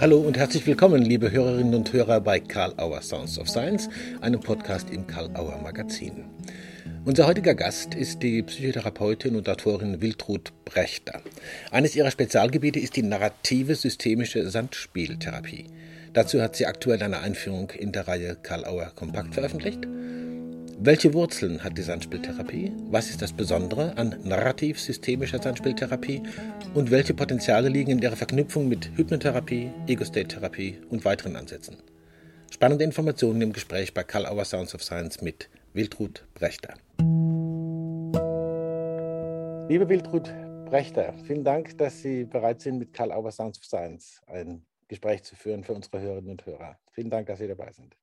Hallo und herzlich willkommen, liebe Hörerinnen und Hörer bei Karl Auer Sounds of Science, einem Podcast im Karl Auer Magazin. Unser heutiger Gast ist die Psychotherapeutin und Autorin Wiltrud Brechter. Eines ihrer Spezialgebiete ist die narrative systemische Sandspieltherapie. Dazu hat sie aktuell eine Einführung in der Reihe Karl Auer Kompakt veröffentlicht. Welche Wurzeln hat die Sandspieltherapie? Was ist das Besondere an narrativ-systemischer Sandspieltherapie? Und welche Potenziale liegen in ihrer Verknüpfung mit Hypnotherapie, Ego-State-Therapie und weiteren Ansätzen? Spannende Informationen im Gespräch bei Karl Auer Sounds of Science mit Wiltrud Brechter. Liebe Wiltrud Brechter, vielen Dank, dass Sie bereit sind, mit Karl Auer Sounds of Science ein Gespräch zu führen für unsere Hörerinnen und Hörer. Vielen Dank, dass Sie dabei sind.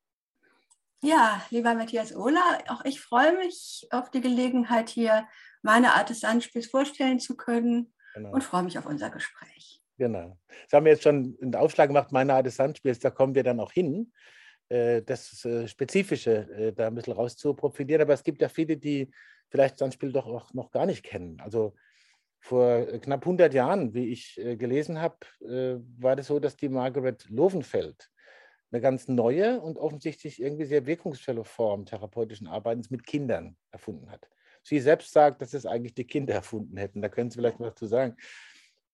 Ja, lieber Matthias Ohler, auch ich freue mich auf die Gelegenheit, hier meine Art des Sandspiels vorstellen zu können genau. und freue mich auf unser Gespräch. Genau. Das haben wir jetzt schon einen Aufschlag gemacht, meine Art des Sandspiels, da kommen wir dann auch hin, äh, das äh, Spezifische äh, da ein bisschen raus zu profitieren. Aber es gibt ja viele, die vielleicht Sandspiel doch auch noch gar nicht kennen. Also vor knapp 100 Jahren, wie ich gelesen habe, war das so, dass die Margaret Lovenfeld eine ganz neue und offensichtlich irgendwie sehr wirkungsvolle Form therapeutischen Arbeitens mit Kindern erfunden hat. Sie selbst sagt, dass es eigentlich die Kinder erfunden hätten. Da können Sie vielleicht was zu sagen.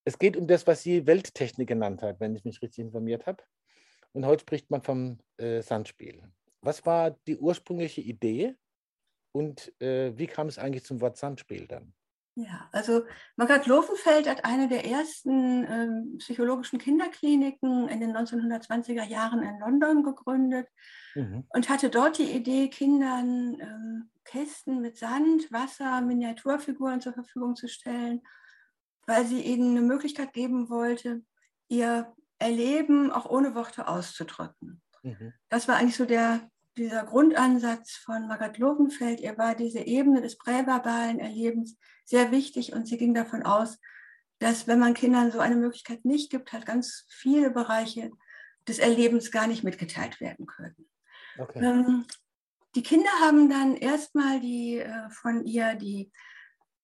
Es geht um das, was sie Welttechnik genannt hat, wenn ich mich richtig informiert habe. Und heute spricht man vom äh, Sandspiel. Was war die ursprüngliche Idee und äh, wie kam es eigentlich zum Wort Sandspiel dann? Ja, also Margaret Lovenfeld hat eine der ersten ähm, psychologischen Kinderkliniken in den 1920er Jahren in London gegründet mhm. und hatte dort die Idee, Kindern ähm, Kästen mit Sand, Wasser, Miniaturfiguren zur Verfügung zu stellen, weil sie ihnen eine Möglichkeit geben wollte, ihr Erleben auch ohne Worte auszudrücken. Mhm. Das war eigentlich so der, dieser Grundansatz von Margaret Lovenfeld. Ihr war diese Ebene des präverbalen Erlebens sehr wichtig und sie ging davon aus, dass wenn man Kindern so eine Möglichkeit nicht gibt, halt ganz viele Bereiche des Erlebens gar nicht mitgeteilt werden können. Okay. Ähm, die Kinder haben dann erstmal die, äh, von ihr die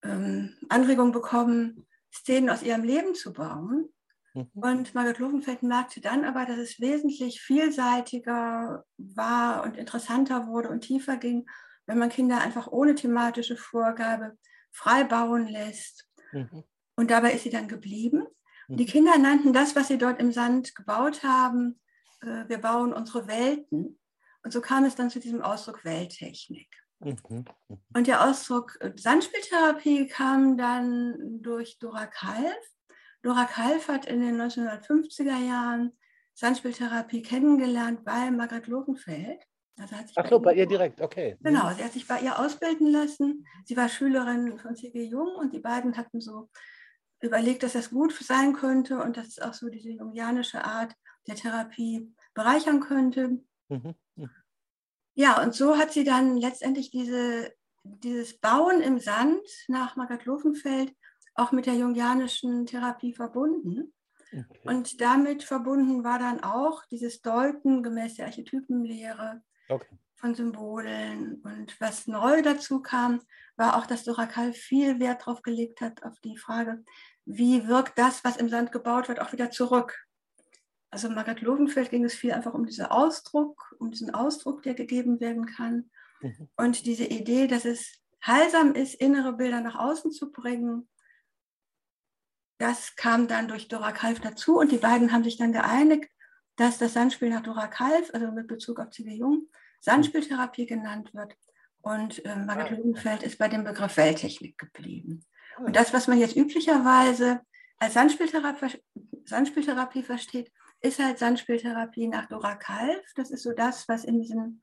ähm, Anregung bekommen, Szenen aus ihrem Leben zu bauen. Mhm. Und Margaret Lovenfeld merkte dann aber, dass es wesentlich vielseitiger war und interessanter wurde und tiefer ging, wenn man Kinder einfach ohne thematische Vorgabe frei bauen lässt. Mhm. Und dabei ist sie dann geblieben. Mhm. Die Kinder nannten das, was sie dort im Sand gebaut haben, äh, wir bauen unsere Welten. Und so kam es dann zu diesem Ausdruck Welttechnik. Mhm. mhm. Und der Ausdruck äh, Sandspieltherapie kam dann durch Dora Kalf, Dora Kalf hat in den 1950er Jahren Sandspieltherapie kennengelernt bei Margaret Logenfeld. Also Ach so, bei ihr direkt, okay. Genau, sie hat sich bei ihr ausbilden lassen. Sie war Schülerin von C.G. Jung und die beiden hatten so überlegt, dass das gut sein könnte und dass es auch so diese jungianische Art der Therapie bereichern könnte. Mhm. mhm. Ja, und so hat sie dann letztendlich diese, dieses Bauen im Sand nach Margaret Lovenfeld auch mit der jungianischen Therapie verbunden. Okay. Und damit verbunden war dann auch dieses Deuten gemäß der Archetypenlehre okay. von Symbolen. Und was neu dazu kam, war auch, dass Dorakal viel Wert darauf gelegt hat, auf die Frage, wie wirkt das, was im Sand gebaut wird, auch wieder zurück. Also Margaret Lovenfeld ging es viel einfach um diesen Ausdruck, um diesen Ausdruck, der gegeben werden kann. Mhm. Und diese Idee, dass es heilsam ist, innere Bilder nach außen zu bringen das kam dann durch Dora Kalf dazu und die beiden haben sich dann geeinigt, dass das Sandspiel nach Dora Kalf, also mit Bezug auf C.W. Jung, Sandspieltherapie genannt wird. Und äh, Margret Lügenfeld ist bei dem Begriff Welttechnik geblieben. Und das, was man jetzt üblicherweise als Sandspieltherapie, Sandspieltherapie versteht, ist halt Sandspieltherapie nach Dora Kalf. Das ist so das, was in diesem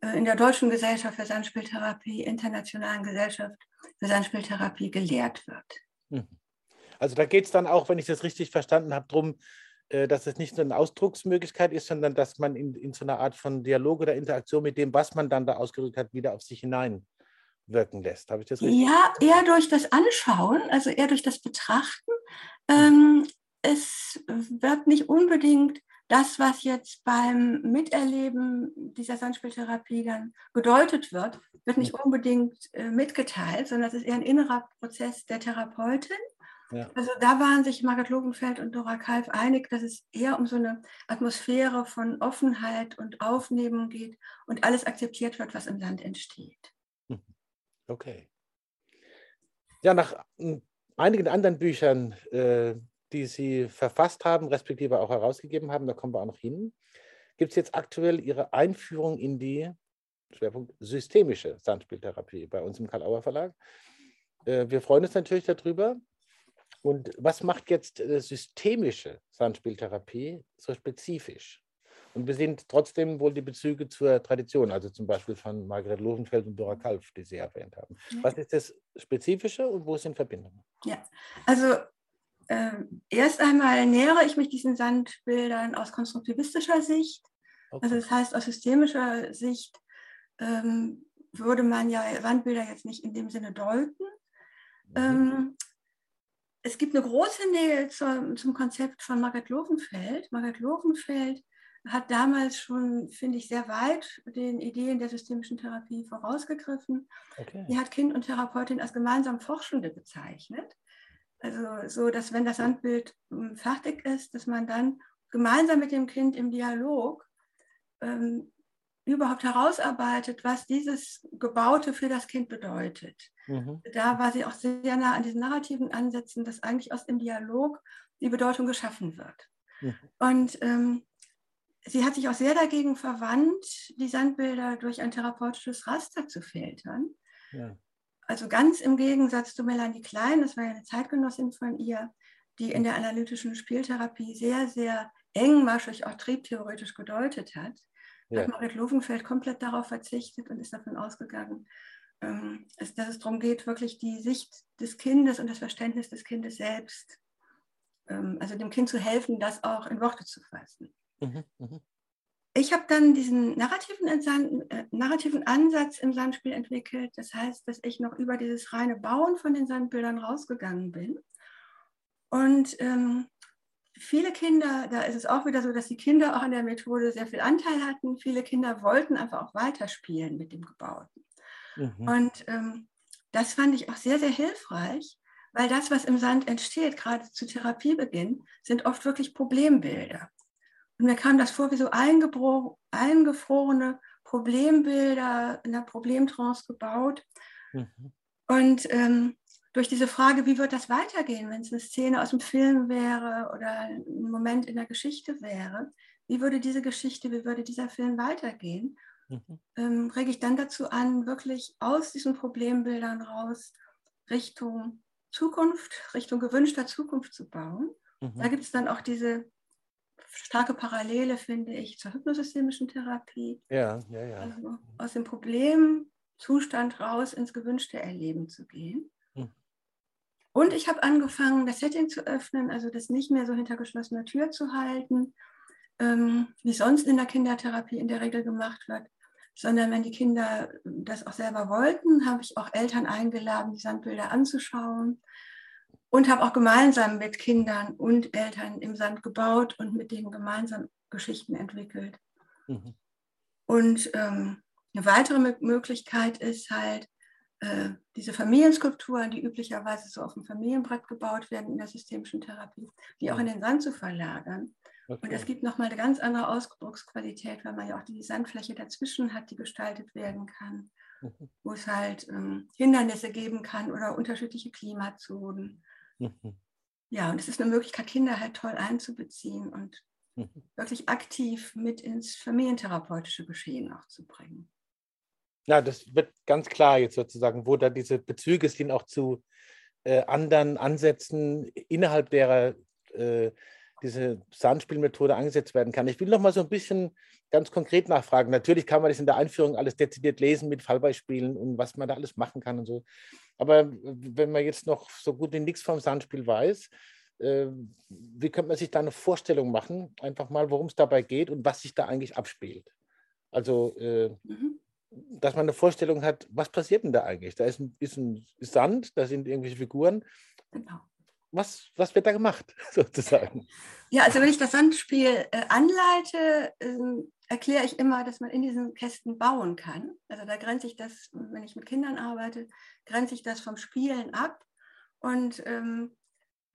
äh, in der Deutschen Gesellschaft für Sandspieltherapie, Internationalen Gesellschaft für Sandspieltherapie gelehrt wird. Mhm. Also da geht es dann auch, wenn ich das richtig verstanden habe, darum, äh, dass es nicht nur eine Ausdrucksmöglichkeit ist, sondern dass man in, in so einer Art von Dialog oder Interaktion mit dem, was man dann da ausgedrückt hat, wieder auf sich hineinwirken lässt. Habe ich das richtig? Ja, eher durch das Anschauen, also eher durch das Betrachten. Ähm, es wird nicht unbedingt das, was jetzt beim Miterleben dieser Sandspieltherapie dann gedeutet wird, wird nicht unbedingt äh, mitgeteilt, sondern es ist eher ein innerer Prozess der Therapeutin Ja. Also da waren sich Margaret Logenfeld und Dora Kalf einig, dass es eher um so eine Atmosphäre von Offenheit und Aufnehmen geht und alles akzeptiert wird, was im Land entsteht. Mhm. Okay. Ja, nach hm, einigen anderen Büchern, äh, die Sie verfasst haben, respektive auch herausgegeben haben, da kommen wir auch noch hin, gibt es jetzt aktuell Ihre Einführung in die Schwerpunkt systemische Sandspieltherapie bei uns im Karl-Auer Verlag. Äh, wir freuen uns natürlich darüber. Und was macht jetzt äh, systemische Sandspieltherapie so spezifisch? Und wir sehen trotzdem wohl die Bezüge zur Tradition, also zum Beispiel von Margret Lohenfeld und Dora Kalf, die Sie erwähnt haben. Was ist das Spezifische und wo sind Verbindungen? Ja, also äh, erst einmal nähere ich mich diesen Sandbildern aus konstruktivistischer Sicht. Okay. Also das heißt, aus systemischer Sicht ähm, würde man ja Wandbilder jetzt nicht in dem Sinne deuten. Mhm. Ähm, es gibt eine große Nähe zum, zum Konzept von Margaret Lovenfeld. Margaret Lovenfeld hat damals schon, finde ich, sehr weit den Ideen der systemischen Therapie vorausgegriffen. Okay. Sie hat Kind und Therapeutin als gemeinsam Forschende bezeichnet. Also so, dass wenn das Sandbild hm, fertig ist, dass man dann gemeinsam mit dem Kind im Dialog ähm, überhaupt herausarbeitet, was dieses Gebaute für das Kind bedeutet. Mhm. Da war sie auch sehr nah an diesen narrativen Ansätzen, dass eigentlich aus dem Dialog die Bedeutung geschaffen wird. Mhm. Und ähm, sie hat sich auch sehr dagegen verwandt, die Sandbilder durch ein therapeutisches Raster zu filtern. Ja. Also ganz im Gegensatz zu Melanie Klein, das war ja eine Zeitgenossin von ihr, die in der analytischen Spieltherapie sehr, sehr engmaschig auch triebtheoretisch gedeutet hat ja. hat Marit Lovenfeld komplett darauf verzichtet und ist davon ausgegangen, ähm, dass es darum geht, wirklich die Sicht des Kindes und das Verständnis des Kindes selbst, ähm, also dem Kind zu helfen, das auch in Worte zu fassen. Mhm, mh. Ich habe dann diesen narrativen, äh, narrativen Ansatz im Sandspiel entwickelt. Das heißt, dass ich noch über dieses reine Bauen von den Sandbildern rausgegangen bin und ähm, viele Kinder, da ist es auch wieder so, dass die Kinder auch an der Methode sehr viel Anteil hatten. Viele Kinder wollten einfach auch weiterspielen mit dem Gebauten. Mhm. Und ähm, das fand ich auch sehr, sehr hilfreich, weil das, was im Sand entsteht, gerade zu Therapiebeginn, sind oft wirklich Problembilder. Und mir kam das vor wie so eingefrorene Problembilder in der Problemtrance gebaut. Mhm. Und ähm, durch diese Frage, wie wird das weitergehen, wenn es eine Szene aus dem Film wäre oder ein Moment in der Geschichte wäre, wie würde diese Geschichte, wie würde dieser Film weitergehen, mhm. ähm, rege ich dann dazu an, wirklich aus diesen Problembildern raus Richtung Zukunft, Richtung gewünschter Zukunft zu bauen. Mhm. Da gibt es dann auch diese starke Parallele, finde ich, zur hypnosystemischen Therapie. Ja, ja, ja. Also aus dem Problemzustand raus ins gewünschte Erleben zu gehen. Und ich habe angefangen, das Setting zu öffnen, also das nicht mehr so hinter geschlossener Tür zu halten, ähm, wie sonst in der Kindertherapie in der Regel gemacht wird, sondern wenn die Kinder das auch selber wollten, habe ich auch Eltern eingeladen, die Sandbilder anzuschauen und habe auch gemeinsam mit Kindern und Eltern im Sand gebaut und mit denen gemeinsam Geschichten entwickelt. Mhm. Und ähm, eine weitere Möglichkeit ist halt, äh, diese Familienskulpturen, die üblicherweise so auf dem Familienbrett gebaut werden in der systemischen Therapie, die auch in den Sand zu verlagern. Okay. Und es gibt nochmal eine ganz andere Ausdrucksqualität, weil man ja auch die Sandfläche dazwischen hat, die gestaltet werden kann, mhm. wo es halt ähm, Hindernisse geben kann oder unterschiedliche Klimazonen. Mhm. Ja, und es ist eine Möglichkeit, Kinder halt toll einzubeziehen und mhm. wirklich aktiv mit ins familientherapeutische Geschehen auch zu bringen. Ja, das wird ganz klar jetzt sozusagen, wo da diese Bezüge sind auch zu äh, anderen Ansätzen, innerhalb derer äh, diese Sandspielmethode angesetzt werden kann. Ich will noch mal so ein bisschen ganz konkret nachfragen. Natürlich kann man das in der Einführung alles dezidiert lesen mit Fallbeispielen und was man da alles machen kann und so. Aber wenn man jetzt noch so gut wie nichts vom Sandspiel weiß, äh, wie könnte man sich da eine Vorstellung machen, einfach mal, worum es dabei geht und was sich da eigentlich abspielt? Also äh, mhm dass man eine Vorstellung hat, was passiert denn da eigentlich? Da ist ein, ist ein Sand, da sind irgendwelche Figuren. Genau. Was, was wird da gemacht, sozusagen? Ja, also wenn ich das Sandspiel äh, anleite, äh, erkläre ich immer, dass man in diesen Kästen bauen kann. Also da grenze ich das, wenn ich mit Kindern arbeite, grenze ich das vom Spielen ab und ähm,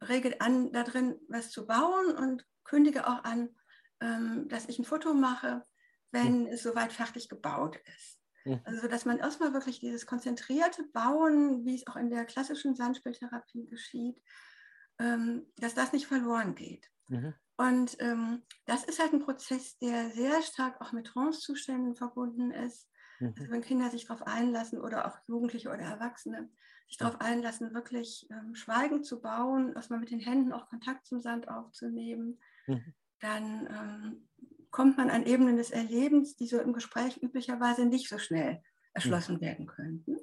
rege an, da drin was zu bauen und kündige auch an, ähm, dass ich ein Foto mache, wenn mhm. es soweit fertig gebaut ist. Mhm. Also, dass man erstmal wirklich dieses konzentrierte Bauen, wie es auch in der klassischen Sandspieltherapie geschieht, ähm, dass das nicht verloren geht. Mhm. Und ähm, das ist halt ein Prozess, der sehr stark auch mit Trancezuständen verbunden ist. Mhm. Also wenn Kinder sich darauf einlassen oder auch Jugendliche oder Erwachsene sich darauf einlassen, wirklich ähm, Schweigen zu bauen, erstmal mit den Händen auch Kontakt zum Sand aufzunehmen, mhm. dann ähm, kommt man an Ebenen des Erlebens, die so im Gespräch üblicherweise nicht so schnell erschlossen mhm. werden könnten.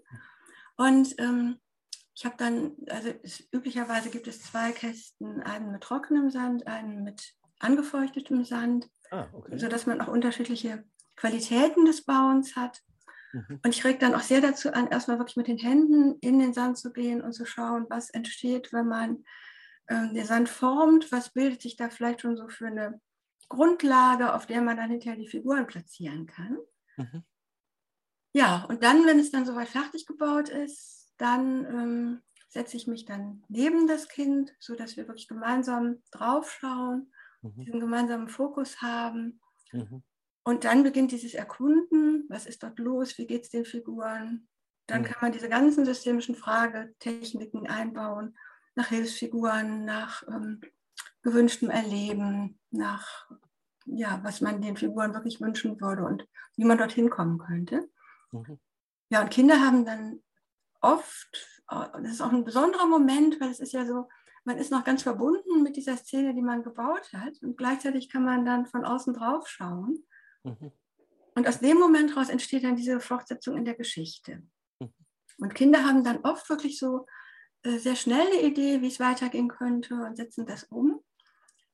Und ähm, ich habe dann, also es, üblicherweise gibt es zwei Kästen, einen mit trockenem Sand, einen mit angefeuchtetem Sand, ah, okay. sodass man auch unterschiedliche Qualitäten des Bauens hat. Mhm. Und ich reg dann auch sehr dazu an, erstmal wirklich mit den Händen in den Sand zu gehen und zu schauen, was entsteht, wenn man ähm, den Sand formt, was bildet sich da vielleicht schon so für eine Grundlage, auf der man dann hinterher die Figuren platzieren kann. Mhm. Ja, und dann, wenn es dann soweit fertig gebaut ist, dann ähm, setze ich mich dann neben das Kind, sodass wir wirklich gemeinsam draufschauen, mhm. diesen gemeinsamen Fokus haben. Mhm. Und dann beginnt dieses Erkunden, was ist dort los, wie geht es den Figuren. Dann mhm. kann man diese ganzen systemischen Fragetechniken einbauen, nach Hilfsfiguren, nach ähm, gewünschtem Erleben, nach ja, was man den Figuren wirklich wünschen würde und wie man dorthin kommen könnte. Mhm. Ja, und Kinder haben dann oft, äh, das ist auch ein besonderer Moment, weil es ist ja so, man ist noch ganz verbunden mit dieser Szene, die man gebaut hat und gleichzeitig kann man dann von außen drauf schauen. Mhm. Und aus dem Moment raus entsteht dann diese Fortsetzung in der Geschichte. Mhm. Und Kinder haben dann oft wirklich so äh, sehr schnell eine Idee, wie es weitergehen könnte und setzen das um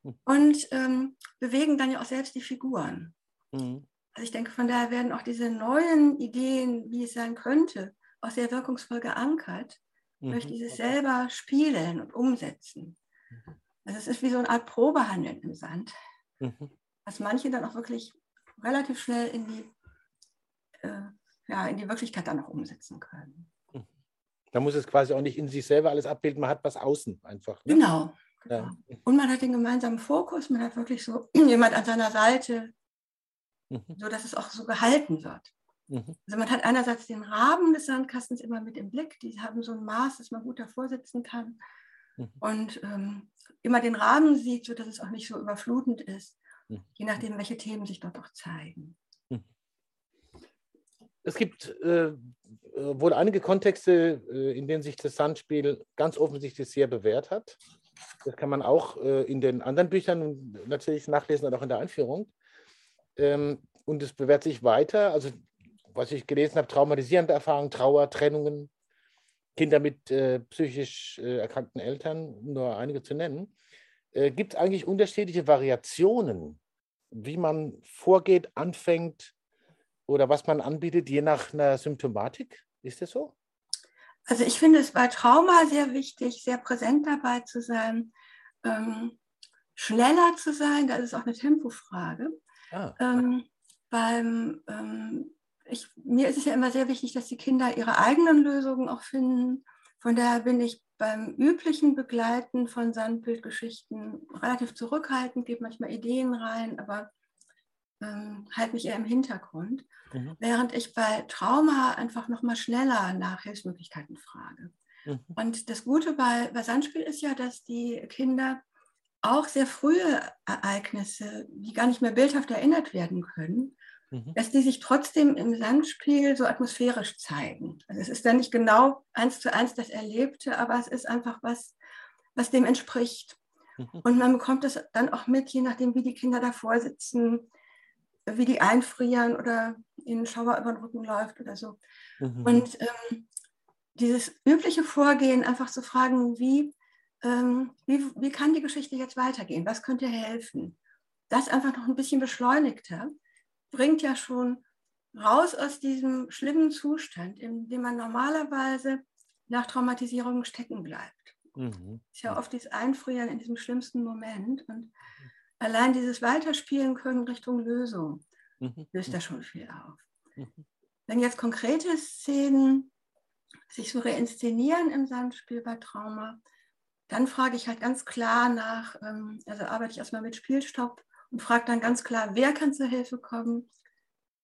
mhm. und ähm, bewegen dann ja auch selbst die Figuren. Mhm. Also ich denke, von daher werden auch diese neuen Ideen, wie es sein könnte, auch sehr wirkungsvoll geankert mhm. durch dieses selber Spielen und Umsetzen. Mhm. Also es ist wie so eine Art Probehandeln im Sand, mhm. was manche dann auch wirklich relativ schnell in die, äh, ja, in die Wirklichkeit dann auch umsetzen können. Mhm. Da muss es quasi auch nicht in sich selber alles abbilden, man hat was außen einfach. Ne? Genau. Ja. Und man hat den gemeinsamen Fokus, man hat wirklich so jemand an seiner Seite, mhm. sodass es auch so gehalten wird. Mhm. Also man hat einerseits den Rahmen des Sandkastens immer mit im Blick, die haben so ein Maß, dass man gut davor sitzen kann mhm. und ähm, immer den Rahmen sieht, sodass es auch nicht so überflutend ist, mhm. je nachdem, welche Themen sich dort auch zeigen. Es gibt äh, wohl einige Kontexte, äh, in denen sich das Sandspiel ganz offensichtlich sehr bewährt hat. Das kann man auch äh, in den anderen Büchern natürlich nachlesen und auch in der Einführung. Ähm, und es bewährt sich weiter. Also was ich gelesen habe, traumatisierende Erfahrungen, Trauer, Trennungen, Kinder mit äh, psychisch äh, erkrankten Eltern, um nur einige zu nennen. Äh, Gibt es eigentlich unterschiedliche Variationen, wie man vorgeht, anfängt oder was man anbietet, je nach einer Symptomatik? Ist das so? Also ich finde es bei Trauma sehr wichtig, sehr präsent dabei zu sein, ähm, schneller zu sein, das ist auch eine Tempofrage. Ah. Ähm, beim ähm, ich, mir ist es ja immer sehr wichtig, dass die Kinder ihre eigenen Lösungen auch finden. Von daher bin ich beim üblichen Begleiten von Sandbildgeschichten relativ zurückhaltend, gebe manchmal Ideen rein, aber ähm, halte mich eher im Hintergrund. Mhm. Während ich bei Trauma einfach nochmal schneller nach Hilfsmöglichkeiten frage. Mhm. Und das Gute bei, bei Sandspiel ist ja, dass die Kinder auch sehr frühe Ereignisse, die gar nicht mehr bildhaft erinnert werden können, mhm. dass die sich trotzdem im Sandspiel so atmosphärisch zeigen. Also es ist dann nicht genau eins zu eins das Erlebte, aber es ist einfach was, was dem entspricht. Mhm. Und man bekommt es dann auch mit, je nachdem, wie die Kinder davor sitzen, wie die einfrieren oder ihnen Schauer über den Rücken läuft oder so. Mhm. Und ähm, dieses übliche Vorgehen, einfach zu fragen, wie, ähm, wie, wie kann die Geschichte jetzt weitergehen? Was könnte helfen? Das einfach noch ein bisschen beschleunigter bringt ja schon raus aus diesem schlimmen Zustand, in dem man normalerweise nach Traumatisierung stecken bleibt. Mhm. Ist ja oft dieses Einfrieren in diesem schlimmsten Moment und allein dieses Weiterspielen können Richtung Lösung mhm. löst da schon viel auf. Mhm. Wenn jetzt konkrete Szenen sich so reinszenieren im Sandspiel bei Trauma, dann frage ich halt ganz klar nach, ähm, also arbeite ich erstmal mit Spielstopp und frage dann ganz klar, wer kann zur Hilfe kommen,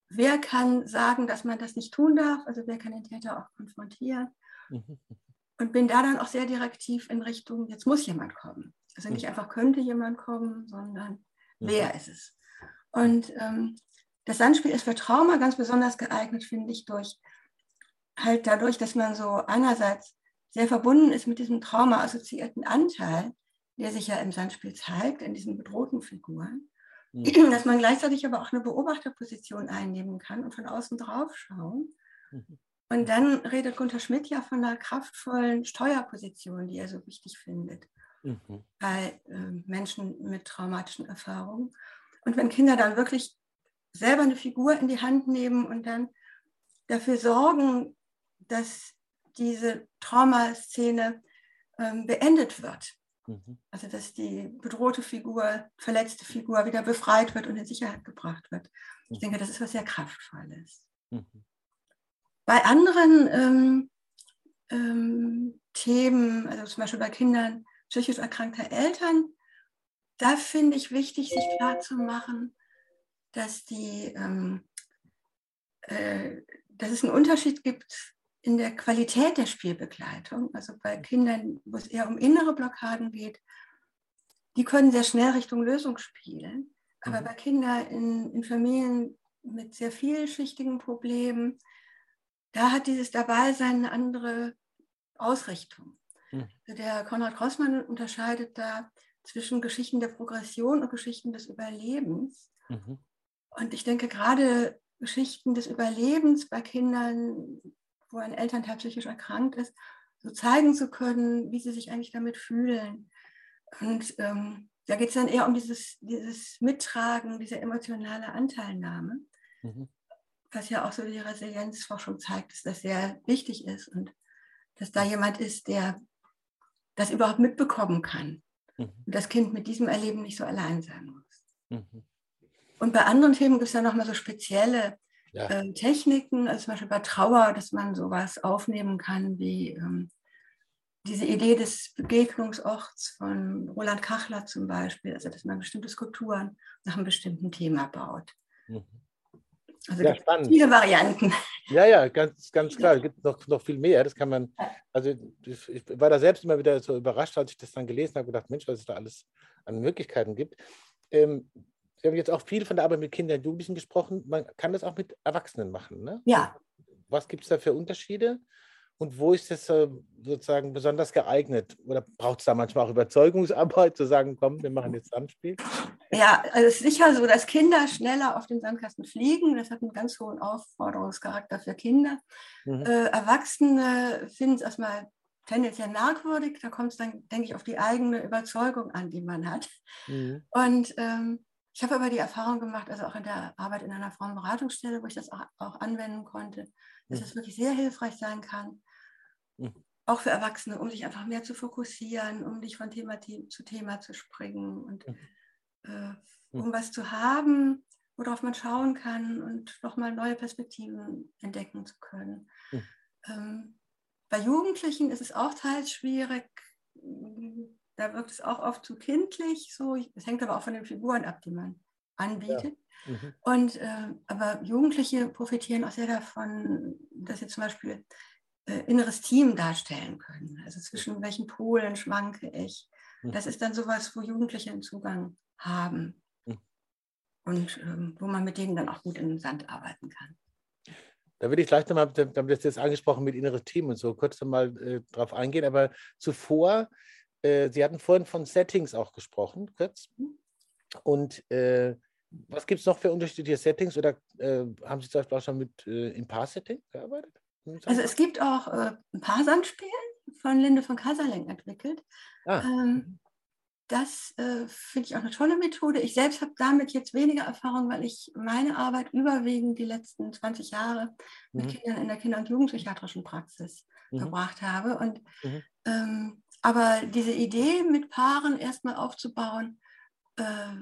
wer kann sagen, dass man das nicht tun darf, also wer kann den Täter auch konfrontieren. Mhm. Und bin da dann auch sehr direktiv in Richtung, jetzt muss jemand kommen. Also nicht mhm. einfach könnte jemand kommen, sondern wer ist es. Und ähm, das Sandspiel ist für Trauma ganz besonders geeignet, finde ich, durch halt dadurch, dass man so einerseits sehr verbunden ist mit diesem Trauma-assoziierten Anteil, der sich ja im Sandspiel zeigt, in diesen bedrohten Figuren, mhm. dass man gleichzeitig aber auch eine Beobachterposition einnehmen kann und von außen drauf schauen. Mhm. Und dann redet Gunter Schmidt ja von einer kraftvollen Steuerposition, die er so wichtig findet mhm. bei äh, Menschen mit traumatischen Erfahrungen. Und wenn Kinder dann wirklich selber eine Figur in die Hand nehmen und dann dafür sorgen, dass diese Traumaszene ähm, beendet wird. Mhm. Also dass die bedrohte Figur, verletzte Figur wieder befreit wird und in Sicherheit gebracht wird. Ich denke, das ist was sehr Kraftvolles. Mhm. Bei anderen ähm, ähm, Themen, also zum Beispiel bei Kindern psychisch erkrankter Eltern, da finde ich wichtig, sich klarzumachen, dass, die, ähm, äh, dass es einen Unterschied gibt in der Qualität der Spielbegleitung. Also bei Kindern, wo es eher um innere Blockaden geht, die können sehr schnell Richtung Lösung spielen. Aber mhm. bei Kindern in, in Familien mit sehr vielschichtigen Problemen, da hat dieses Dabeisein eine andere Ausrichtung. Mhm. Der Konrad Grossmann unterscheidet da zwischen Geschichten der Progression und Geschichten des Überlebens. Mhm. Und ich denke, gerade Geschichten des Überlebens bei Kindern, wo ein Elternteil psychisch erkrankt ist, so zeigen zu können, wie sie sich eigentlich damit fühlen. Und ähm, da geht es dann eher um dieses, dieses Mittragen, diese emotionale Anteilnahme, mhm. Was ja auch so die Resilienzforschung zeigt, dass das sehr wichtig ist und dass da jemand ist, der das überhaupt mitbekommen kann. Mhm. Und das Kind mit diesem Erleben nicht so allein sein muss. Mhm. Und bei anderen Themen gibt es ja nochmal so spezielle ja. äh, Techniken, also zum Beispiel bei Trauer, dass man sowas aufnehmen kann wie ähm, diese Idee des Begegnungsorts von Roland Kachler zum Beispiel, also dass man bestimmte Skulpturen nach einem bestimmten Thema baut. Mhm. Also ja, spannend. viele Varianten. Ja, ja, ganz, ganz klar. Es gibt noch, noch viel mehr. Das kann man, also ich war da selbst immer wieder so überrascht, als ich das dann gelesen habe, gedacht, Mensch, was es da alles an Möglichkeiten gibt. Ähm, wir haben jetzt auch viel von der Arbeit mit Kindern und Jugendlichen gesprochen. Man kann das auch mit Erwachsenen machen. Ne? Ja. Was gibt es da für Unterschiede? Und wo ist das äh, sozusagen besonders geeignet? Oder braucht es da manchmal auch Überzeugungsarbeit, zu sagen, komm, wir machen jetzt Sandspiel? Ja, also es ist sicher so, dass Kinder schneller auf den Sandkasten fliegen. Das hat einen ganz hohen Aufforderungscharakter für Kinder. Mhm. Äh, Erwachsene finden es erstmal tendenziell merkwürdig. Da kommt es dann, denke ich, auf die eigene Überzeugung an, die man hat. Mhm. Und ähm, ich habe aber die Erfahrung gemacht, also auch in der Arbeit in einer Frauenberatungsstelle, wo ich das auch, auch anwenden konnte, dass es mhm. wirklich sehr hilfreich sein kann, mhm. auch für Erwachsene, um sich einfach mehr zu fokussieren, um nicht von Thema zu Thema zu springen und mhm. äh, um was zu haben, worauf man schauen kann und nochmal neue Perspektiven entdecken zu können. Ähm, bei Jugendlichen ist es auch teils schwierig, da wirkt es auch oft zu kindlich. So. Es hängt aber auch von den Figuren ab, die man anbietet. Mhm. Und, äh, aber Jugendliche profitieren auch sehr davon, dass sie zum Beispiel äh, inneres Team darstellen können. Also zwischen welchen Polen schwanke ich. Mhm. Das ist dann sowas, wo Jugendliche einen Zugang haben. Mhm. Und ähm, wo man mit denen dann auch gut in den Sand arbeiten kann. Da würde ich gleich nochmal, da haben wir das jetzt angesprochen mit inneres Team und so, kurz nochmal äh, drauf eingehen. Aber zuvor äh, Sie hatten vorhin von Settings auch gesprochen, kurz. Und äh, was gibt es noch für unterschiedliche Settings oder äh, haben Sie zum Beispiel auch schon mit äh, im Paar-Setting gearbeitet? Also es gibt auch äh, ein Paar-Sandspiel von Linde von Kaserling entwickelt. Ah. Ähm, das äh, finde ich auch eine tolle Methode. Ich selbst habe damit jetzt weniger Erfahrung, weil ich meine Arbeit überwiegend die letzten 20 Jahre mit mhm. Kindern in der Kinder- und Jugendpsychiatrischen Praxis mhm. verbracht habe. Und mhm. ähm, aber diese Idee, mit Paaren erstmal aufzubauen, äh,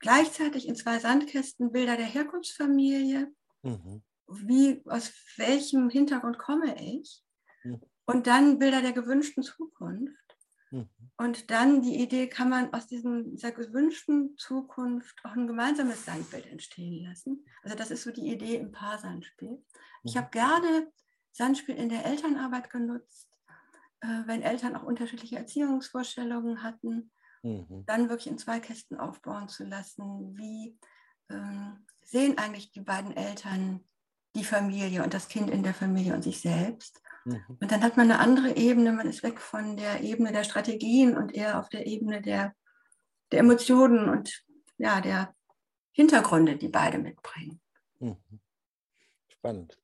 gleichzeitig in zwei Sandkästen Bilder der Herkunftsfamilie, mhm. wie, aus welchem Hintergrund komme ich, mhm. und dann Bilder der gewünschten Zukunft. Mhm. Und dann die Idee, kann man aus diesem, dieser gewünschten Zukunft auch ein gemeinsames Sandbild entstehen lassen. Also das ist so die Idee im Paarsandspiel. Ich mhm. habe gerne Sandspiel in der Elternarbeit genutzt, äh, wenn Eltern auch unterschiedliche Erziehungsvorstellungen hatten, mhm. dann wirklich in zwei Kästen aufbauen zu lassen. Wie ähm, sehen eigentlich die beiden Eltern die Familie und das Kind in der Familie und sich selbst? Mhm. Und dann hat man eine andere Ebene, man ist weg von der Ebene der Strategien und eher auf der Ebene der, der Emotionen und ja, der Hintergründe, die beide mitbringen. Mhm. Spannend.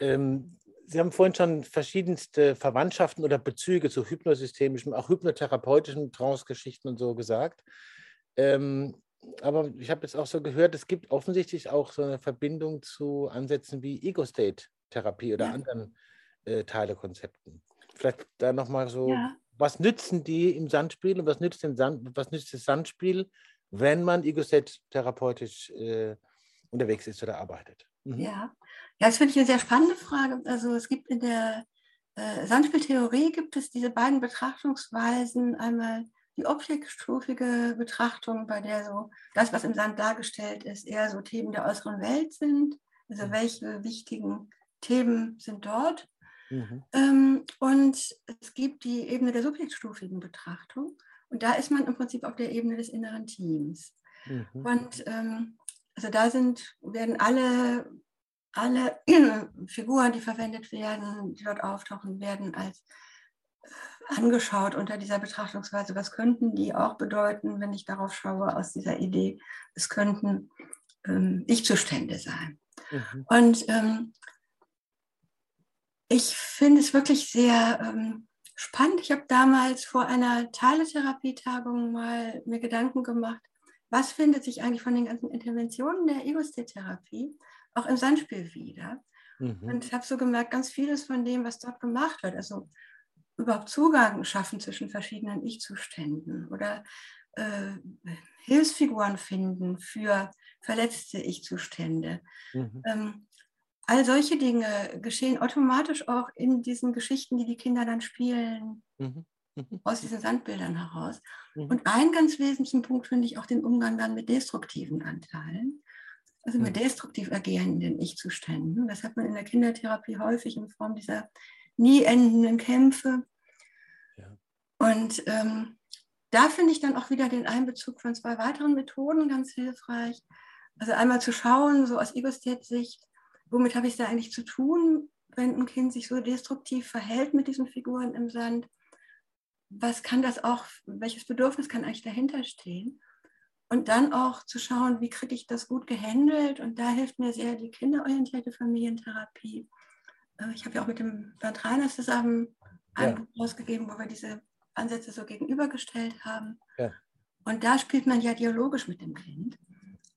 Ähm, Sie haben vorhin schon verschiedenste Verwandtschaften oder Bezüge zu hypnosystemischem, auch hypnotherapeutischen Trance-Geschichten und so gesagt. Ähm, aber ich habe jetzt auch so gehört, es gibt offensichtlich auch so eine Verbindung zu Ansätzen wie Ego-State-Therapie oder ja. anderen äh, Teilekonzepten. Vielleicht da nochmal so, ja. was nützen die im Sandspiel und was nützt, den Sand, was nützt das Sandspiel, wenn man Ego-State therapeutisch äh, unterwegs ist oder arbeitet? Mhm. Ja. Ja, das finde ich eine sehr spannende Frage. Also es gibt in der äh, Sandspieltheorie gibt es diese beiden Betrachtungsweisen, einmal die objektstufige Betrachtung, bei der so das, was im Sand dargestellt ist, eher so Themen der äußeren Welt sind. Also mhm. welche wichtigen Themen sind dort? Mhm. Ähm, und es gibt die Ebene der subjektstufigen Betrachtung. Und da ist man im Prinzip auf der Ebene des inneren Teams. Mhm. Und ähm, also da sind, werden alle, alle Figuren, die verwendet werden, die dort auftauchen, werden als äh, angeschaut unter dieser Betrachtungsweise. Was könnten die auch bedeuten, wenn ich darauf schaue, aus dieser Idee? Es könnten ähm, Ich-Zustände sein. Mhm. Und ähm, ich finde es wirklich sehr ähm, spannend. Ich habe damals vor einer Teiletherapie-Tagung mal mir Gedanken gemacht, was findet sich eigentlich von den ganzen Interventionen der Ego-State-Therapie auch im Sandspiel wieder. Mhm. Und ich habe so gemerkt, ganz vieles von dem, was dort gemacht wird, also überhaupt Zugang schaffen zwischen verschiedenen Ich-Zuständen oder äh, Hilfsfiguren finden für verletzte Ich-Zustände. Mhm. Ähm, all solche Dinge geschehen automatisch auch in diesen Geschichten, die die Kinder dann spielen, mhm. Mhm. aus diesen Sandbildern heraus. Mhm. Und einen ganz wesentlichen Punkt finde ich auch den Umgang dann mit destruktiven Anteilen, also mit destruktiv agierenden Ich-Zuständen. Das hat man in der Kindertherapie häufig in Form dieser nie endenden Kämpfe. Ja. Und ähm, da finde ich dann auch wieder den Einbezug von zwei weiteren Methoden ganz hilfreich. Also einmal zu schauen, so aus Ego-State-Sicht, womit habe ich es da eigentlich zu tun, wenn ein Kind sich so destruktiv verhält mit diesen Figuren im Sand? Was kann das auch, welches Bedürfnis kann eigentlich dahinter stehen? Und dann auch zu schauen, wie kriege ich das gut gehandelt? Und da hilft mir sehr die kinderorientierte Familientherapie. Äh, ich habe ja auch mit dem Bernd Reiners zusammen ein ja. Buch rausgegeben, wo wir diese Ansätze so gegenübergestellt haben. Ja. Und da spielt man ja dialogisch mit dem Kind.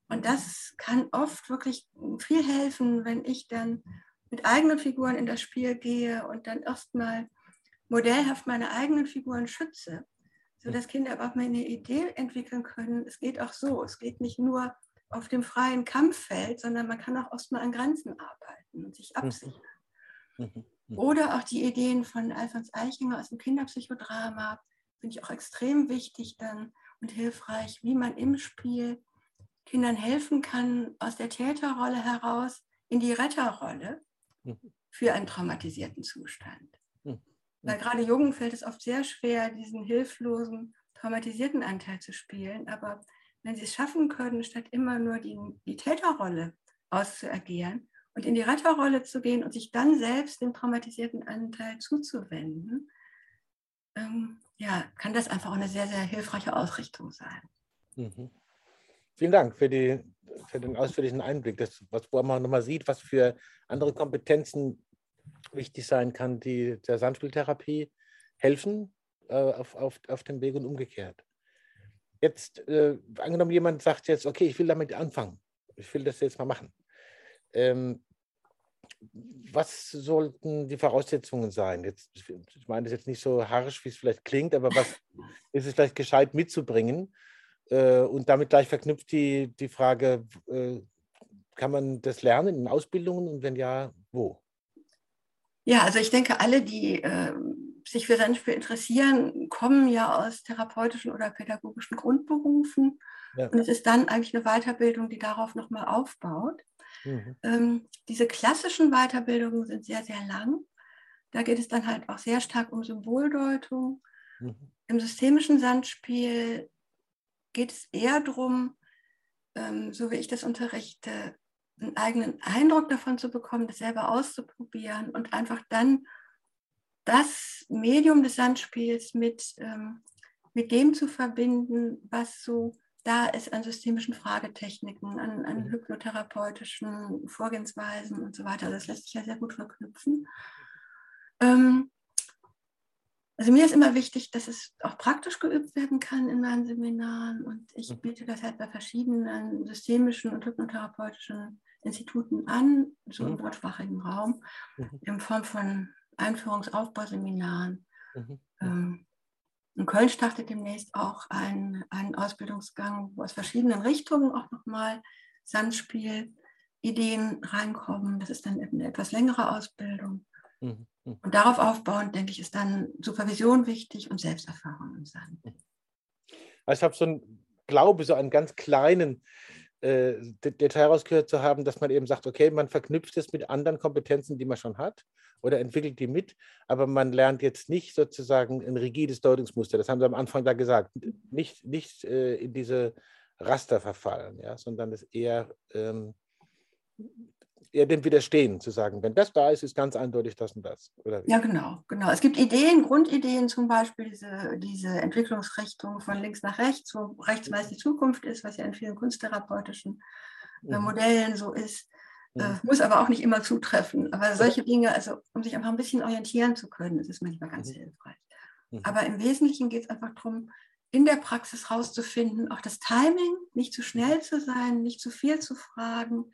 Und das kann oft wirklich viel helfen, wenn ich dann mit eigenen Figuren in das Spiel gehe und dann erstmal modellhaft meine eigenen Figuren schütze, sodass Kinder aber auch mal eine Idee entwickeln können. Es geht auch so. Es geht nicht nur auf dem freien Kampffeld, sondern man kann auch erstmal an Grenzen arbeiten und sich mhm. absichern. Mhm. Mhm. Oder auch die Ideen von Alfons Eichinger aus dem Kinderpsychodrama finde ich auch extrem wichtig dann und hilfreich, wie man im Spiel Kindern helfen kann, aus der Täterrolle heraus in die Retterrolle für einen traumatisierten Zustand. Weil gerade Jungen fällt es oft sehr schwer, diesen hilflosen, traumatisierten Anteil zu spielen. Aber wenn sie es schaffen können, statt immer nur die, die Täterrolle auszuagieren und in die Retterrolle zu gehen und sich dann selbst dem traumatisierten Anteil zuzuwenden, ähm, ja, kann das einfach auch eine sehr, sehr hilfreiche Ausrichtung sein. Mhm. Vielen Dank für, die, für den ausführlichen Einblick, das, was, wo man nochmal sieht, was für andere Kompetenzen wichtig sein kann, die der Sandspieltherapie helfen äh, auf, auf, auf dem Weg und umgekehrt. Jetzt, äh, angenommen, jemand sagt jetzt, okay, ich will damit anfangen, ich will das jetzt mal machen. Ähm, was sollten die Voraussetzungen sein? Jetzt, ich meine das jetzt nicht so harsch, wie es vielleicht klingt, aber was ist es vielleicht gescheit mitzubringen, äh, und damit gleich verknüpft die, die Frage, äh, kann man das lernen in Ausbildungen und wenn ja, wo? Ja, also ich denke, alle, die äh, sich für Sandspiel interessieren, kommen ja aus therapeutischen oder pädagogischen Grundberufen. Ja. Und es ist dann eigentlich eine Weiterbildung, die darauf nochmal aufbaut. Mhm. Ähm, diese klassischen Weiterbildungen sind sehr, sehr lang. Da geht es dann halt auch sehr stark um Symboldeutung. Mhm. Im systemischen Sandspiel geht es eher darum, ähm, so wie ich das unterrichte, einen eigenen Eindruck davon zu bekommen, das selber auszuprobieren und einfach dann das Medium des Sandspiels mit, ähm, mit dem zu verbinden, was so da ist an systemischen Fragetechniken, an, an mhm. hypnotherapeutischen Vorgehensweisen und so weiter. Das lässt sich ja sehr gut verknüpfen. Ähm, also mir ist immer wichtig, dass es auch praktisch geübt werden kann in meinen Seminaren und ich mhm. biete das halt bei verschiedenen systemischen und hypnotherapeutischen Instituten an, so im mhm. deutschsprachigen Raum, mhm. in Form von Einführungsaufbauseminaren. Ähm, in Köln startet demnächst auch ein, ein Ausbildungsgang, wo aus verschiedenen Richtungen auch nochmal Sandspiel-Ideen reinkommen. Das ist dann eine etwas längere Ausbildung. Mhm. Mhm. Und darauf aufbauend, denke ich, ist dann Supervision wichtig und Selbsterfahrung im Sand. Mhm. Also ich habe so einen Glaube, so einen ganz kleinen äh, Detail rausgehört zu haben, dass man eben sagt, okay, man verknüpft es mit anderen Kompetenzen, die man schon hat oder entwickelt die mit, aber man lernt jetzt nicht sozusagen ein rigides Deutungsmuster, das haben Sie am Anfang da gesagt, nicht, nicht äh, in diese Raster verfallen, ja, sondern es eher ähm, eher dem widerstehen, zu sagen, wenn das da ist, ist ganz eindeutig das und das. Oder ja, genau, genau. Es gibt Ideen, Grundideen, zum Beispiel diese, diese Entwicklungsrichtung von links nach rechts, wo rechts meist die Zukunft ist, was ja in vielen kunsttherapeutischen äh, mhm. Modellen so ist. Äh, mhm. muss aber auch nicht immer zutreffen. Aber solche Dinge, also um sich einfach ein bisschen orientieren zu können, ist es manchmal ganz mhm. hilfreich. Aber im Wesentlichen geht es einfach darum, in der Praxis rauszufinden, auch das Timing, nicht zu schnell zu sein, nicht zu viel zu fragen,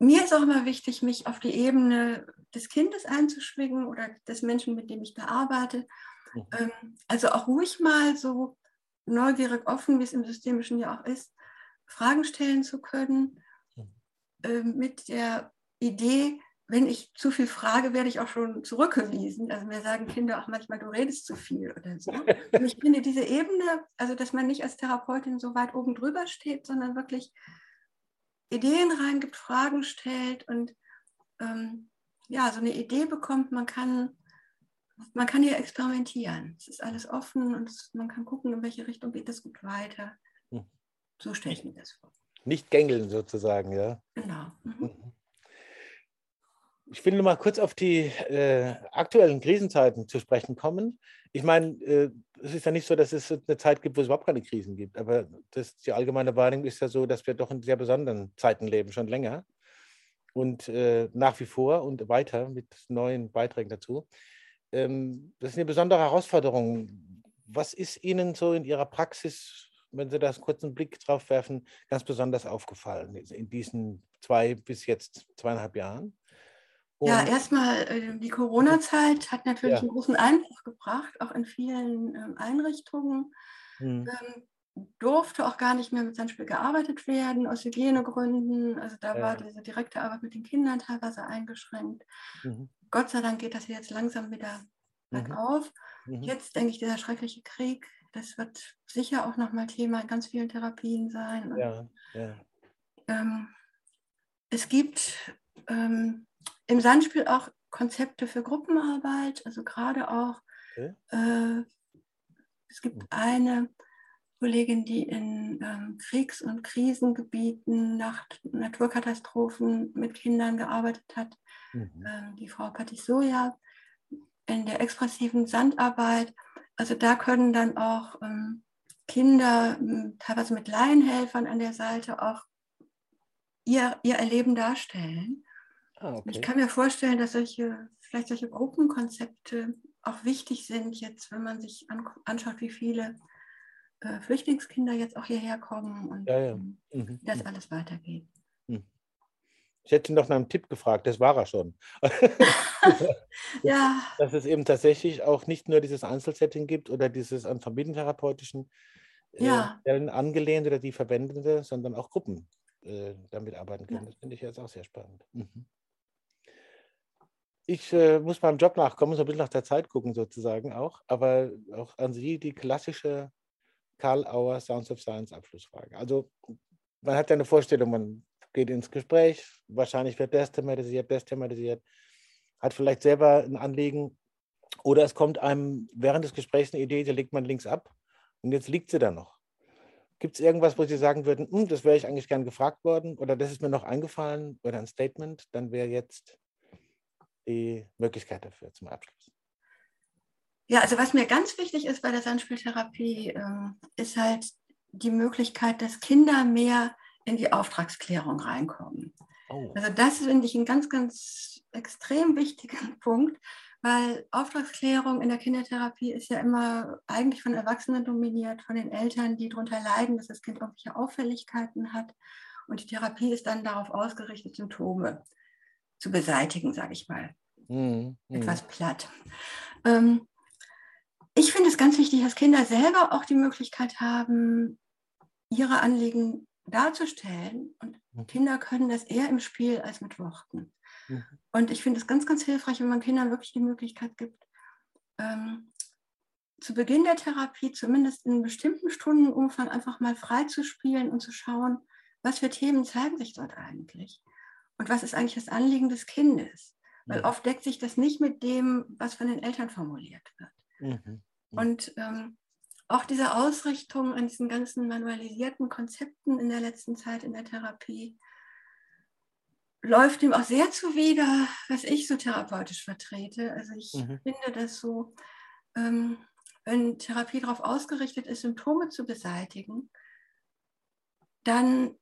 mir ist auch immer wichtig, mich auf die Ebene des Kindes einzuschwingen oder des Menschen, mit dem ich da arbeite. Mhm. Ähm, also auch ruhig mal so neugierig offen, wie es im Systemischen ja auch ist, Fragen stellen zu können, mhm. ähm, mit der Idee, wenn ich zu viel frage, werde ich auch schon zurückgewiesen. Also mir sagen Kinder auch manchmal, du redest zu viel oder so. Und ich finde diese Ebene, also dass man nicht als Therapeutin so weit oben drüber steht, sondern wirklich Ideen reingibt, Fragen stellt und ähm, ja, so eine Idee bekommt, man kann, man kann hier experimentieren. Es ist alles offen und es, man kann gucken, in welche Richtung geht das gut weiter. Hm. So stelle ich mir das vor. Nicht gängeln sozusagen, ja. Genau. Mhm. Ich will nur mal kurz auf die äh, aktuellen Krisenzeiten zu sprechen kommen. Ich meine, äh, es ist ja nicht so, dass es eine Zeit gibt, wo es überhaupt keine Krisen gibt, aber das, die allgemeine Wahrnehmung ist ja so, dass wir doch in sehr besonderen Zeiten leben, schon länger und äh, nach wie vor und weiter mit neuen Beiträgen dazu. Ähm, das ist eine besondere Herausforderung. Was ist Ihnen so in Ihrer Praxis, wenn Sie da einen kurzen Blick drauf werfen, ganz besonders aufgefallen in diesen zwei bis jetzt zweieinhalb Jahren? Und ja, erstmal äh, die Corona-Zeit hat natürlich ja. einen großen Einbruch gebracht, auch in vielen ähm, Einrichtungen. Mhm. Ähm, durfte auch gar nicht mehr mit Sandspiel gearbeitet werden, aus Hygienegründen. Also da ja. war diese direkte Arbeit mit den Kindern teilweise eingeschränkt. Mhm. Gott sei Dank geht das jetzt langsam wieder bergauf. Mhm. mhm. Jetzt denke ich, dieser schreckliche Krieg, das wird sicher auch nochmal Thema in ganz vielen Therapien sein. Ja, ja. Ähm, es gibt ähm, im Sandspiel auch Konzepte für Gruppenarbeit, also gerade auch, okay. äh, es gibt eine Kollegin, die in ähm, Kriegs- und Krisengebieten nach Naturkatastrophen mit Kindern gearbeitet hat, mhm. ähm, die Frau Patisoja, in der expressiven Sandarbeit. Also da können dann auch ähm, Kinder teilweise mit Laienhelfern an der Seite auch ihr, ihr Erleben darstellen. Ah, okay. Ich kann mir vorstellen, dass solche, vielleicht solche Gruppenkonzepte auch wichtig sind, jetzt, wenn man sich an, anschaut, wie viele äh, Flüchtlingskinder jetzt auch hierher kommen und ja, ja. Ähm, mhm. das mhm. alles weitergeht. Mhm. Ich hätte noch nach einem Tipp gefragt, das war er schon. ja. Dass es eben tatsächlich auch nicht nur dieses Einzelsetting gibt oder dieses an familientherapeutischen äh, ja. angelehnt oder die verwendende, sondern auch Gruppen äh, damit arbeiten können. Ja. Das finde ich jetzt auch sehr spannend. Mhm. Ich äh, muss meinem Job nachkommen, so ein bisschen nach der Zeit gucken sozusagen auch. Aber auch an Sie die klassische Karl Auer Sounds of Science Abschlussfrage. Also man hat ja eine Vorstellung, man geht ins Gespräch, wahrscheinlich wird das thematisiert, das thematisiert, hat vielleicht selber ein Anliegen oder es kommt einem während des Gesprächs eine Idee, die legt man links ab und jetzt liegt sie da noch. Gibt es irgendwas, wo Sie sagen würden, hm, das wäre ich eigentlich gern gefragt worden oder das ist mir noch eingefallen oder ein Statement, dann wäre jetzt die Möglichkeit dafür zum Abschluss. Ja, also was mir ganz wichtig ist bei der Sandspieltherapie, ähm, ist halt die Möglichkeit, dass Kinder mehr in die Auftragsklärung reinkommen. Oh. Also das finde ich einen ganz, ganz extrem wichtigen Punkt, weil Auftragsklärung in der Kindertherapie ist ja immer eigentlich von Erwachsenen dominiert, von den Eltern, die darunter leiden, dass das Kind irgendwelche Auffälligkeiten hat. Und die Therapie ist dann darauf ausgerichtet, Symptome zu beseitigen, sage ich mal. Mhm. Etwas platt. Ähm, ich finde es ganz wichtig, dass Kinder selber auch die Möglichkeit haben, ihre Anliegen darzustellen. Und mhm. Kinder können das eher im Spiel als mit Worten. Mhm. Und ich finde es ganz, ganz hilfreich, wenn man Kindern wirklich die Möglichkeit gibt, ähm, zu Beginn der Therapie zumindest in einem bestimmten Stundenumfang einfach mal frei zu spielen und zu schauen, was für Themen zeigen sich dort eigentlich und was ist eigentlich das Anliegen des Kindes. Weil oft deckt sich das nicht mit dem, was von den Eltern formuliert wird. Mhm. Und ähm, auch diese Ausrichtung an diesen ganzen manualisierten Konzepten in der letzten Zeit in der Therapie läuft ihm auch sehr zuwider, was ich so therapeutisch vertrete. Also ich mhm. finde das so, ähm, wenn Therapie darauf ausgerichtet ist, Symptome zu beseitigen, dann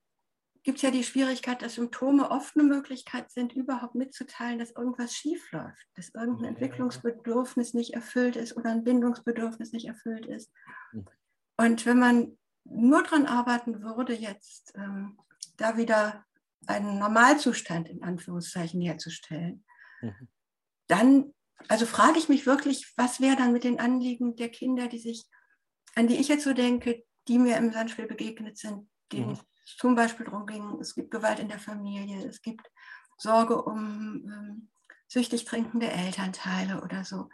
gibt es ja die Schwierigkeit, dass Symptome oft eine Möglichkeit sind, überhaupt mitzuteilen, dass irgendwas schief läuft, dass irgendein Entwicklungsbedürfnis nicht erfüllt ist oder ein Bindungsbedürfnis nicht erfüllt ist. Hm. Und wenn man nur daran arbeiten würde, jetzt ähm, da wieder einen Normalzustand in Anführungszeichen herzustellen, mhm. dann, also frage ich mich wirklich, was wäre dann mit den Anliegen der Kinder, die sich, an die ich jetzt so denke, die mir im Sandspiel begegnet sind, denen mhm zum Beispiel darum ging, es gibt Gewalt in der Familie, es gibt Sorge um ähm, süchtig trinkende Elternteile oder so.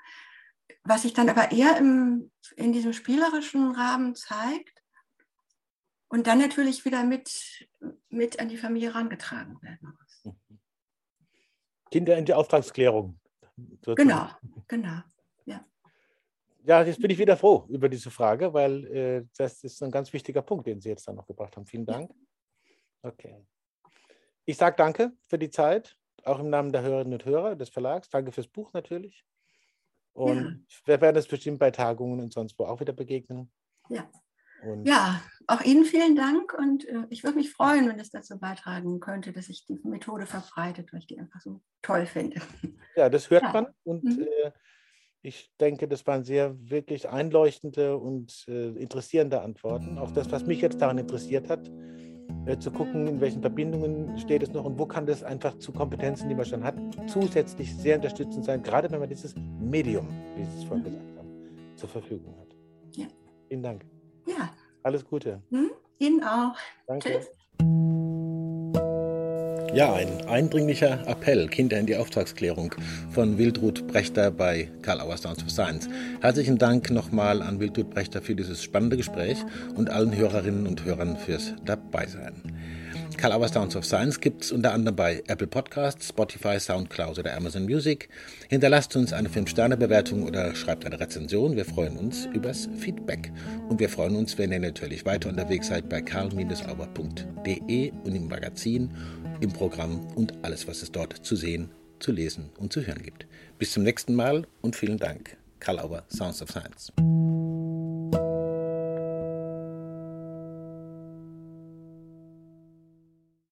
Was sich dann aber eher im, in diesem spielerischen Rahmen zeigt und dann natürlich wieder mit, mit an die Familie herangetragen werden muss. Kinder in die Auftragsklärung. Genau, genau. Ja. ja, jetzt bin ich wieder froh über diese Frage, weil äh, das ist ein ganz wichtiger Punkt, den Sie jetzt dann noch gebracht haben. Vielen Dank. Okay. Ich sage danke für die Zeit, auch im Namen der Hörerinnen und Hörer des Verlags. Danke fürs Buch natürlich. Und ja. wir werden es bestimmt bei Tagungen und sonst wo auch wieder begegnen. Ja. Und ja, auch Ihnen vielen Dank und äh, ich würde mich freuen, wenn es dazu beitragen könnte, dass sich die Methode verbreitet, weil ich die einfach so toll finde. Ja, das hört ja. man und mhm. äh, ich denke, das waren sehr wirklich einleuchtende und äh, interessierende Antworten. Auch das, was mich jetzt daran interessiert hat, äh, zu gucken, in welchen Verbindungen steht es noch und wo kann das einfach zu Kompetenzen, die man schon hat, zusätzlich sehr unterstützend sein, gerade wenn man dieses Medium, wie Sie es vorhin gesagt haben, zur Verfügung hat. Ja. Vielen Dank. Ja. Alles Gute. Hm? Ihnen auch. Danke. Tschüss. Ja, ein eindringlicher Appell, Kinder in die Auftragsklärung von Wildrut Brechter bei Karl Auer Sounds of Science. Herzlichen Dank nochmal an Wildrut Brechter für dieses spannende Gespräch und allen Hörerinnen und Hörern fürs Dabeisein. Karl Auer Sounds of Science gibt es unter anderem bei Apple Podcasts, Spotify, Soundcloud oder Amazon Music. Hinterlasst uns eine 5-Sterne-Bewertung oder schreibt eine Rezension. Wir freuen uns übers Feedback. Und wir freuen uns, wenn ihr natürlich weiter unterwegs seid bei karl-auer.de und im Magazin, im Programm und alles, was es dort zu sehen, zu lesen und zu hören gibt. Bis zum nächsten Mal und vielen Dank. Karl Auer, Sounds of Science.